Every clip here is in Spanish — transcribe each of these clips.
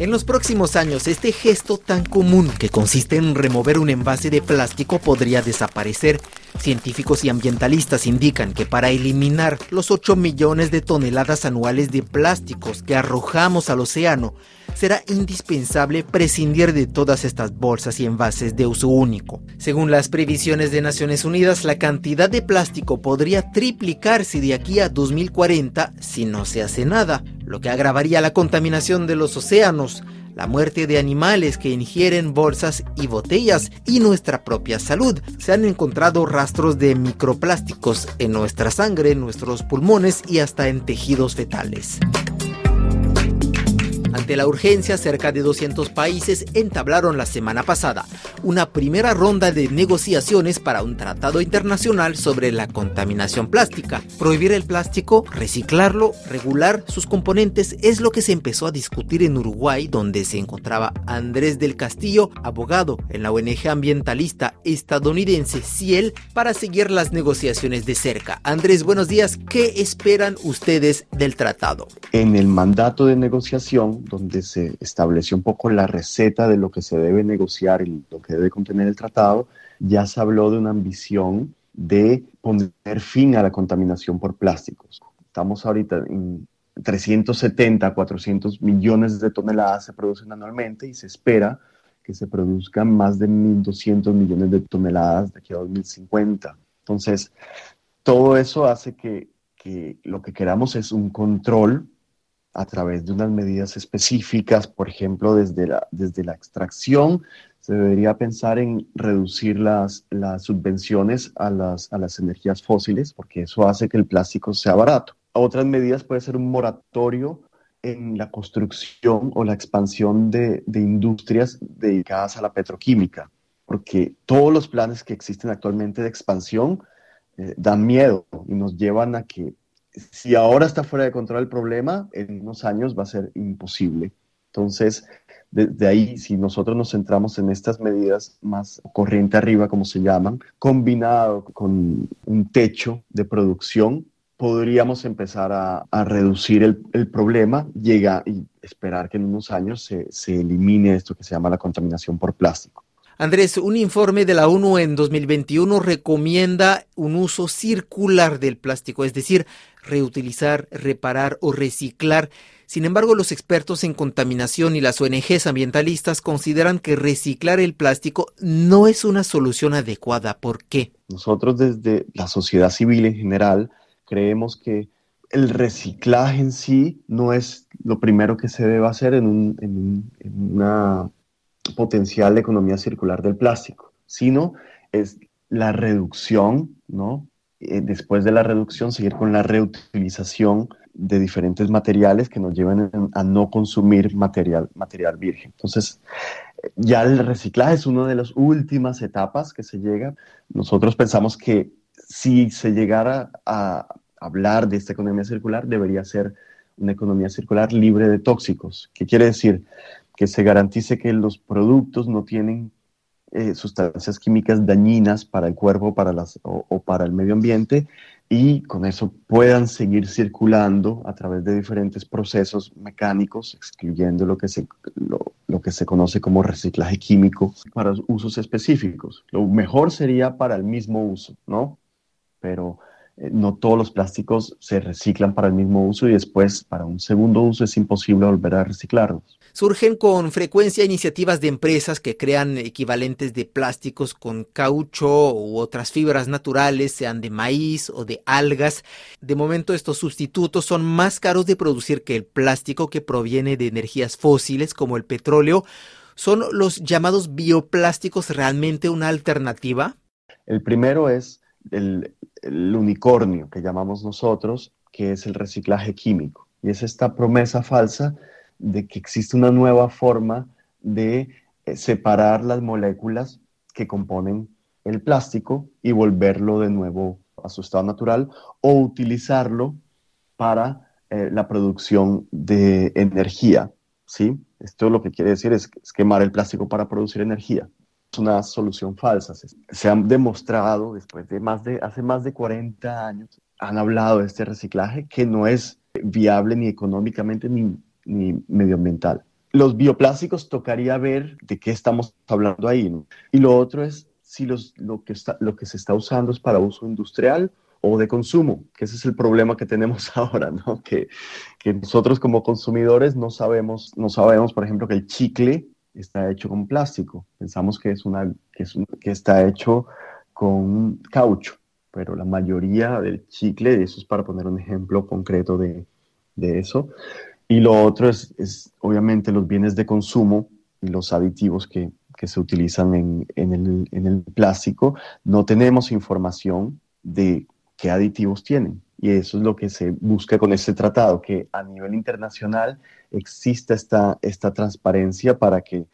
En los próximos años, este gesto tan común que consiste en remover un envase de plástico podría desaparecer. Científicos y ambientalistas indican que para eliminar los 8 millones de toneladas anuales de plásticos que arrojamos al océano, será indispensable prescindir de todas estas bolsas y envases de uso único. Según las previsiones de Naciones Unidas, la cantidad de plástico podría triplicarse de aquí a 2040 si no se hace nada, lo que agravaría la contaminación de los océanos, la muerte de animales que ingieren bolsas y botellas y nuestra propia salud. Se han encontrado rastros de microplásticos en nuestra sangre, en nuestros pulmones y hasta en tejidos fetales. Ante la urgencia, cerca de 200 países entablaron la semana pasada una primera ronda de negociaciones para un tratado internacional sobre la contaminación plástica. Prohibir el plástico, reciclarlo, regular sus componentes es lo que se empezó a discutir en Uruguay, donde se encontraba Andrés del Castillo, abogado en la ONG ambientalista estadounidense Ciel, para seguir las negociaciones de cerca. Andrés, buenos días. ¿Qué esperan ustedes del tratado? En el mandato de negociación donde se estableció un poco la receta de lo que se debe negociar y lo que debe contener el tratado, ya se habló de una ambición de poner fin a la contaminación por plásticos. Estamos ahorita en 370, 400 millones de toneladas se producen anualmente y se espera que se produzcan más de 1.200 millones de toneladas de aquí a 2050. Entonces, todo eso hace que, que lo que queramos es un control a través de unas medidas específicas, por ejemplo, desde la, desde la extracción, se debería pensar en reducir las, las subvenciones a las, a las energías fósiles, porque eso hace que el plástico sea barato. Otras medidas puede ser un moratorio en la construcción o la expansión de, de industrias dedicadas a la petroquímica, porque todos los planes que existen actualmente de expansión eh, dan miedo y nos llevan a que si ahora está fuera de control el problema, en unos años va a ser imposible. Entonces, de, ahí, si nosotros nos centramos en estas medidas más corriente arriba, como se llaman, combinado con un techo de producción, podríamos empezar a, reducir el, problema llega, y esperar que en unos años se elimine esto que se llama la contaminación por plástico. Andrés, un informe de la ONU en 2021 recomienda un uso circular del plástico, es decir, reutilizar, reparar o reciclar. Sin embargo, los expertos en contaminación y las ONGs ambientalistas consideran que reciclar el plástico no es una solución adecuada. ¿Por qué? Nosotros desde la sociedad civil en general creemos que el reciclaje en sí no es lo primero que se debe hacer en, una potencial economía circular del plástico, sino es la reducción, ¿no? Eh, después de la reducción, seguir con la reutilización de diferentes materiales que nos lleven a no consumir material, material virgen. Entonces, ya el reciclaje es una de las últimas etapas que se llega. Nosotros pensamos que si se llegara a hablar de esta economía circular, debería ser una economía circular libre de tóxicos. ¿Qué quiere decir? que se garantice que los productos no tienen eh, sustancias químicas dañinas para el cuerpo para las, o, para el medio ambiente y con eso puedan seguir circulando a través de diferentes procesos mecánicos, excluyendo lo que se, lo, lo que se conoce como reciclaje químico para usos específicos. Lo mejor sería para el mismo uso, ¿no? Pero no todos los plásticos se reciclan para el mismo uso y después para un segundo uso es imposible volver a reciclarlos. Surgen con frecuencia iniciativas de empresas que crean equivalentes de plásticos con caucho u otras fibras naturales, sean de maíz o de algas. De momento estos sustitutos son más caros de producir que el plástico que proviene de energías fósiles como el petróleo. ¿Son los llamados bioplásticos realmente una alternativa? El primero es el, unicornio que llamamos nosotros, que es el reciclaje químico. Y es esta promesa falsa de que existe una nueva forma de eh, separar las moléculas que componen el plástico y volverlo de nuevo a su estado natural o utilizarlo para eh, la producción de energía. ¿sí? Esto lo que quiere decir es, quemar el plástico para producir energía. Una solución falsa. Se han demostrado después de más de, hace más de 40 años, han hablado de este reciclaje que no es viable ni económicamente ni ni medioambiental. los bioplásticos tocaría ver de qué estamos hablando ahí. Y lo otro es si los, lo, que está, lo que se está usando es para uso industrial o de consumo, que ese es el problema que tenemos ahora, ¿no? Que, que nosotros como consumidores no sabemos, no sabemos, por ejemplo, que el chicle está hecho con plástico. Pensamos que, es una, que, es que está hecho con caucho, pero la mayoría del chicle, eso es para poner un ejemplo concreto de, de eso. Y lo otro es, es, obviamente los bienes de consumo y los aditivos que, que se utilizan en, en, el, en el plástico. No tenemos información de qué aditivos tienen. Y eso es lo que se busca con este tratado, que a nivel internacional exista esta, esta transparencia para que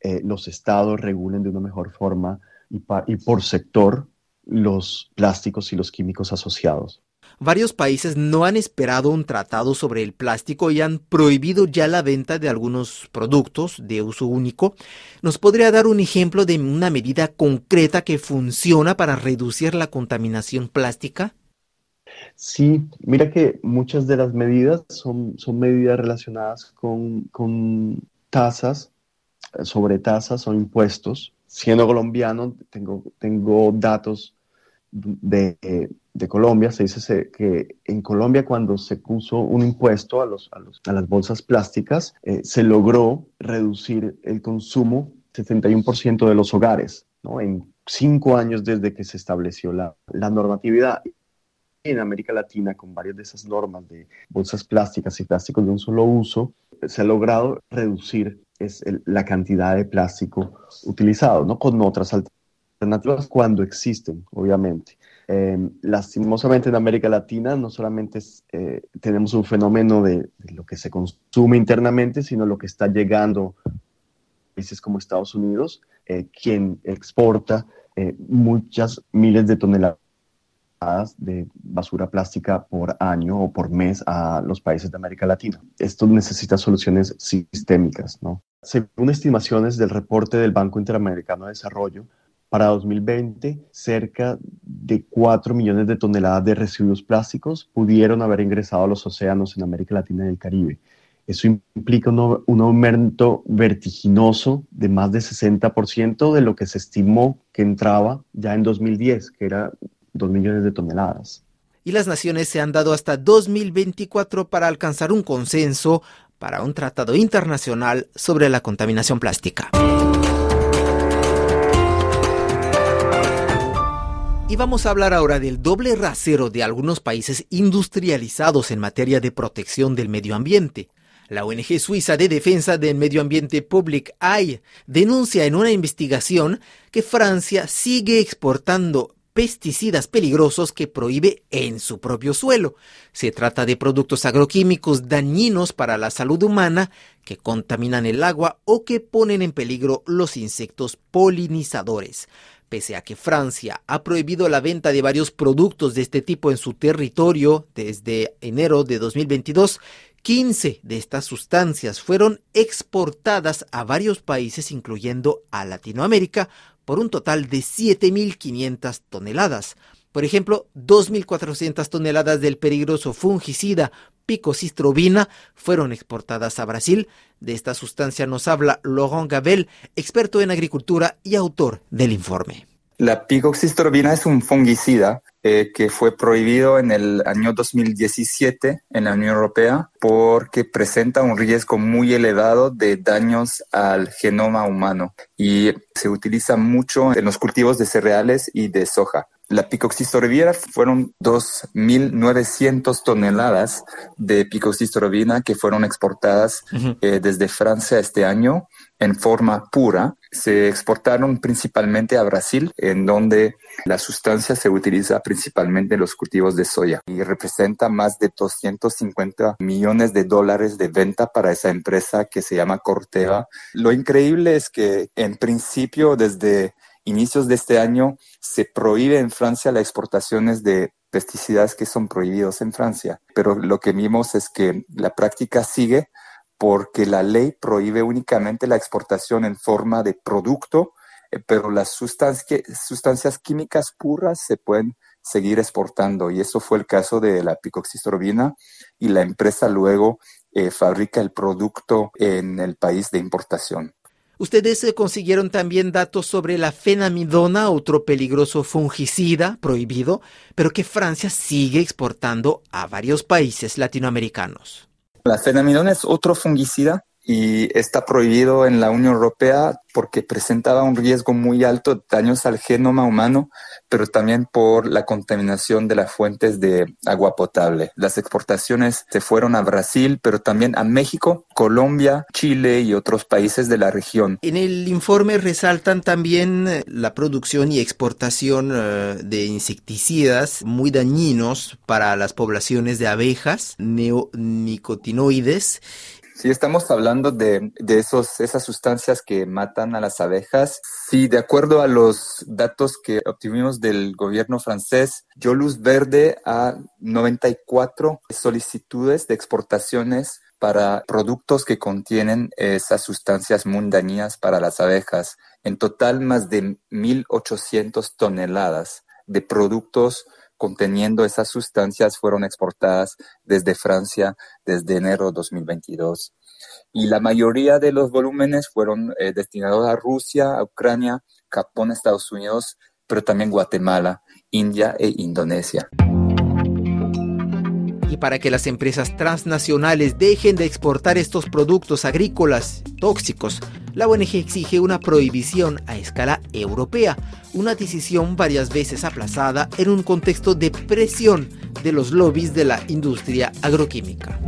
eh, los estados regulen de una mejor forma y, y por sector los plásticos y los químicos asociados. Varios países no han esperado un tratado sobre el plástico y han prohibido ya la venta de algunos productos de uso único. ¿Nos podría dar un ejemplo de una medida concreta que funciona para reducir la contaminación plástica? Sí, mira que muchas de las medidas son, son medidas relacionadas con, con tasas, eh, sobre tasas o impuestos. Siendo colombiano, tengo, tengo datos de, de Colombia, se dice que en Colombia cuando se puso un impuesto a, los, a, las bolsas plásticas, eh, se logró reducir el consumo 71% de los hogares, ¿no? En cinco años desde que se estableció la, la normatividad. En América Latina, con varias de esas normas de bolsas plásticas y plásticos de un solo uso, se ha logrado reducir la cantidad de plástico utilizado, ¿no? Con otras alternativas cuando existen, obviamente. Eh, lastimosamente en América Latina no solamente eh, tenemos un fenómeno de, lo que se consume internamente, sino lo que está llegando a países como Estados Unidos, eh, quien exporta muchas miles de toneladas de basura plástica por año o por mes a los países de América Latina. Esto necesita soluciones sistémicas, ¿no? Según estimaciones del reporte del Banco Interamericano de Desarrollo, para 2020, cerca de 4 millones de toneladas de residuos plásticos pudieron haber ingresado a los océanos en América Latina y el Caribe. Eso implica un, un aumento vertiginoso de más de 60% de lo que se estimó que entraba ya en 2010, que era 2 millones de toneladas. Y las naciones se han dado hasta 2024 para alcanzar un consenso para un tratado internacional sobre la contaminación plástica. Y vamos a hablar ahora del doble rasero de algunos países industrializados en materia de protección del medio ambiente. La ONG suiza de defensa del medio ambiente Public Eye denuncia en una investigación que Francia sigue exportando pesticidas peligrosos que prohíbe en su propio suelo. Se trata de productos agroquímicos dañinos para la salud humana que contaminan el agua o que ponen en peligro los insectos polinizadores. Pese a que Francia ha prohibido la venta de varios productos de este tipo en su territorio desde enero de 2022, 15 de estas sustancias fueron exportadas a varios países, incluyendo a Latinoamérica, por un total de 7.500 toneladas. Por ejemplo, 2.400 toneladas del peligroso fungicida picocistrobina fueron exportadas a Brasil. De esta sustancia nos habla Laurent Gabel, experto en agricultura y autor del informe. La picoxistrobina es un fungicida eh, que fue prohibido en el año 2017 en la Unión Europea porque presenta un riesgo muy elevado de daños al genoma humano y se utiliza mucho en los cultivos de cereales y de soja. La picoxistorvina fueron 2.900 toneladas de picoxistrovina que fueron exportadas eh, desde Francia este año en forma pura. Se exportaron principalmente a Brasil, en donde la sustancia se utiliza principalmente en los cultivos de soya y representa más de 250 millones de dólares de venta para esa empresa que se llama Corteva. Lo increíble es que en principio desde inicios de este año se prohíbe en Francia las exportaciones de pesticidas que son prohibidos en Francia. Pero lo que vimos es que la práctica sigue porque la ley prohíbe únicamente la exportación en forma de producto, eh, pero las sustancias, químicas puras se pueden seguir exportando. Y eso fue el caso de la picoxistrobina y la empresa luego eh, fabrica el producto en el país de importación. Ustedes eh, consiguieron también datos sobre la fenamidona, otro peligroso fungicida prohibido, pero que Francia sigue exportando a varios países latinoamericanos. La fenamidona es otro fungicida y está prohibido en la Unión Europea porque presentaba un riesgo muy alto de daños al genoma humano, pero también por la contaminación de las fuentes de agua potable. Las exportaciones se fueron a Brasil, pero también a México, Colombia, Chile y otros países de la región. En el informe resaltan también eh, la producción y exportación eh, de insecticidas muy dañinos para las poblaciones de abejas, neonicotinoides si estamos hablando de, de, esos, esas sustancias que matan a las abejas. Sí, de acuerdo a los datos que obtuvimos del gobierno francés, dio luz verde a 94 solicitudes de exportaciones para productos que contienen esas sustancias muy dañinas para las abejas. En total, más de 1.800 toneladas de productos conteniendo esas sustancias fueron exportadas desde Francia desde enero de 2022. Y la mayoría de los volúmenes fueron eh, destinados a Rusia, Ucrania, Japón, Estados Unidos, pero también Guatemala, India e Indonesia y para que las empresas transnacionales dejen de exportar estos productos agrícolas tóxicos, la ONG exige una prohibición a escala europea, una decisión varias veces aplazada en un contexto de presión de los lobbies de la industria agroquímica.